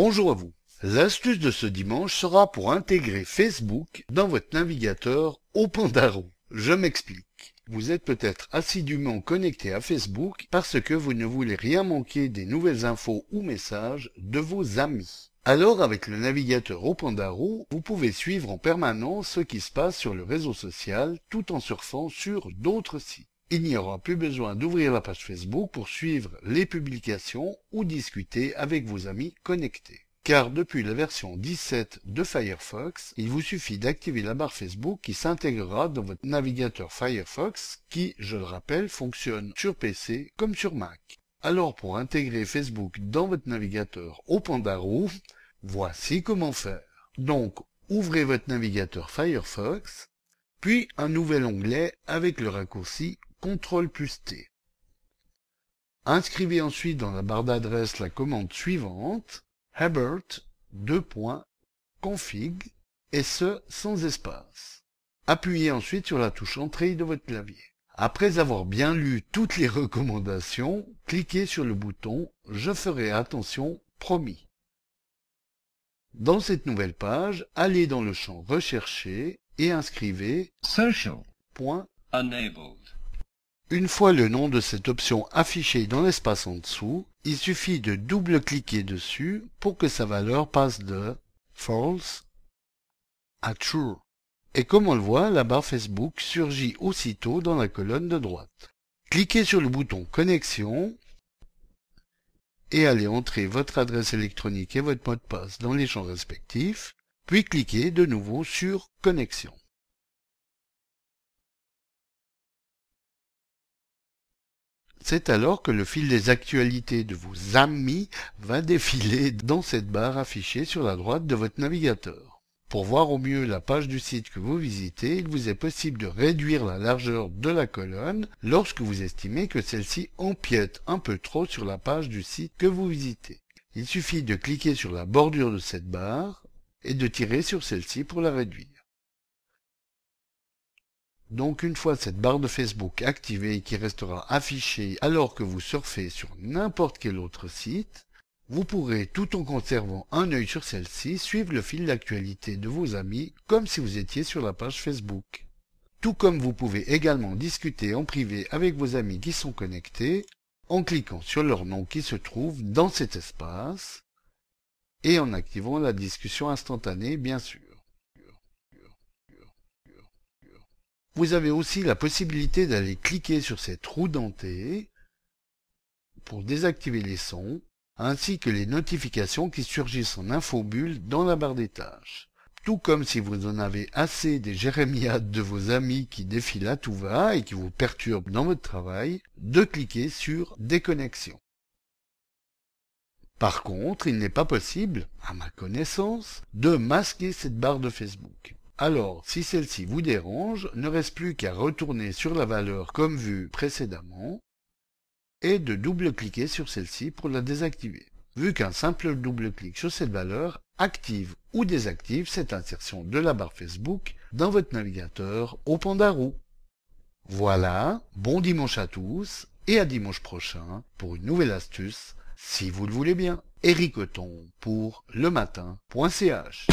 Bonjour à vous. L'astuce de ce dimanche sera pour intégrer Facebook dans votre navigateur au. Je m'explique. Vous êtes peut-être assidûment connecté à Facebook parce que vous ne voulez rien manquer des nouvelles infos ou messages de vos amis. Alors avec le navigateur au vous pouvez suivre en permanence ce qui se passe sur le réseau social tout en surfant sur d'autres sites. Il n'y aura plus besoin d'ouvrir la page Facebook pour suivre les publications ou discuter avec vos amis connectés. Car depuis la version 17 de Firefox, il vous suffit d'activer la barre Facebook qui s'intégrera dans votre navigateur Firefox qui, je le rappelle, fonctionne sur PC comme sur Mac. Alors pour intégrer Facebook dans votre navigateur au voici comment faire. Donc, ouvrez votre navigateur Firefox, puis un nouvel onglet avec le raccourci CTRL plus T. Inscrivez ensuite dans la barre d'adresse la commande suivante, hebert config et ce sans espace. Appuyez ensuite sur la touche Entrée de votre clavier. Après avoir bien lu toutes les recommandations, cliquez sur le bouton Je ferai attention, promis. Dans cette nouvelle page, allez dans le champ Rechercher et inscrivez Social. Une fois le nom de cette option affiché dans l'espace en dessous, il suffit de double-cliquer dessus pour que sa valeur passe de false à true. Et comme on le voit, la barre Facebook surgit aussitôt dans la colonne de droite. Cliquez sur le bouton Connexion et allez entrer votre adresse électronique et votre mot de passe dans les champs respectifs, puis cliquez de nouveau sur Connexion. C'est alors que le fil des actualités de vos amis va défiler dans cette barre affichée sur la droite de votre navigateur. Pour voir au mieux la page du site que vous visitez, il vous est possible de réduire la largeur de la colonne lorsque vous estimez que celle-ci empiète un peu trop sur la page du site que vous visitez. Il suffit de cliquer sur la bordure de cette barre et de tirer sur celle-ci pour la réduire. Donc une fois cette barre de Facebook activée qui restera affichée alors que vous surfez sur n'importe quel autre site, vous pourrez, tout en conservant un œil sur celle-ci, suivre le fil d'actualité de vos amis comme si vous étiez sur la page Facebook. Tout comme vous pouvez également discuter en privé avec vos amis qui sont connectés en cliquant sur leur nom qui se trouve dans cet espace et en activant la discussion instantanée bien sûr. Vous avez aussi la possibilité d'aller cliquer sur cette roue dentée pour désactiver les sons, ainsi que les notifications qui surgissent en infobulle dans la barre des tâches. Tout comme si vous en avez assez des jérémiades de vos amis qui défilent à tout va et qui vous perturbent dans votre travail, de cliquer sur Déconnexion. Par contre, il n'est pas possible, à ma connaissance, de masquer cette barre de Facebook. Alors, si celle-ci vous dérange, ne reste plus qu'à retourner sur la valeur comme vu précédemment et de double-cliquer sur celle-ci pour la désactiver. Vu qu'un simple double-clic sur cette valeur active ou désactive cette insertion de la barre Facebook dans votre navigateur au Pandarou. Voilà, bon dimanche à tous et à dimanche prochain pour une nouvelle astuce, si vous le voulez bien. Eric pour lematin.ch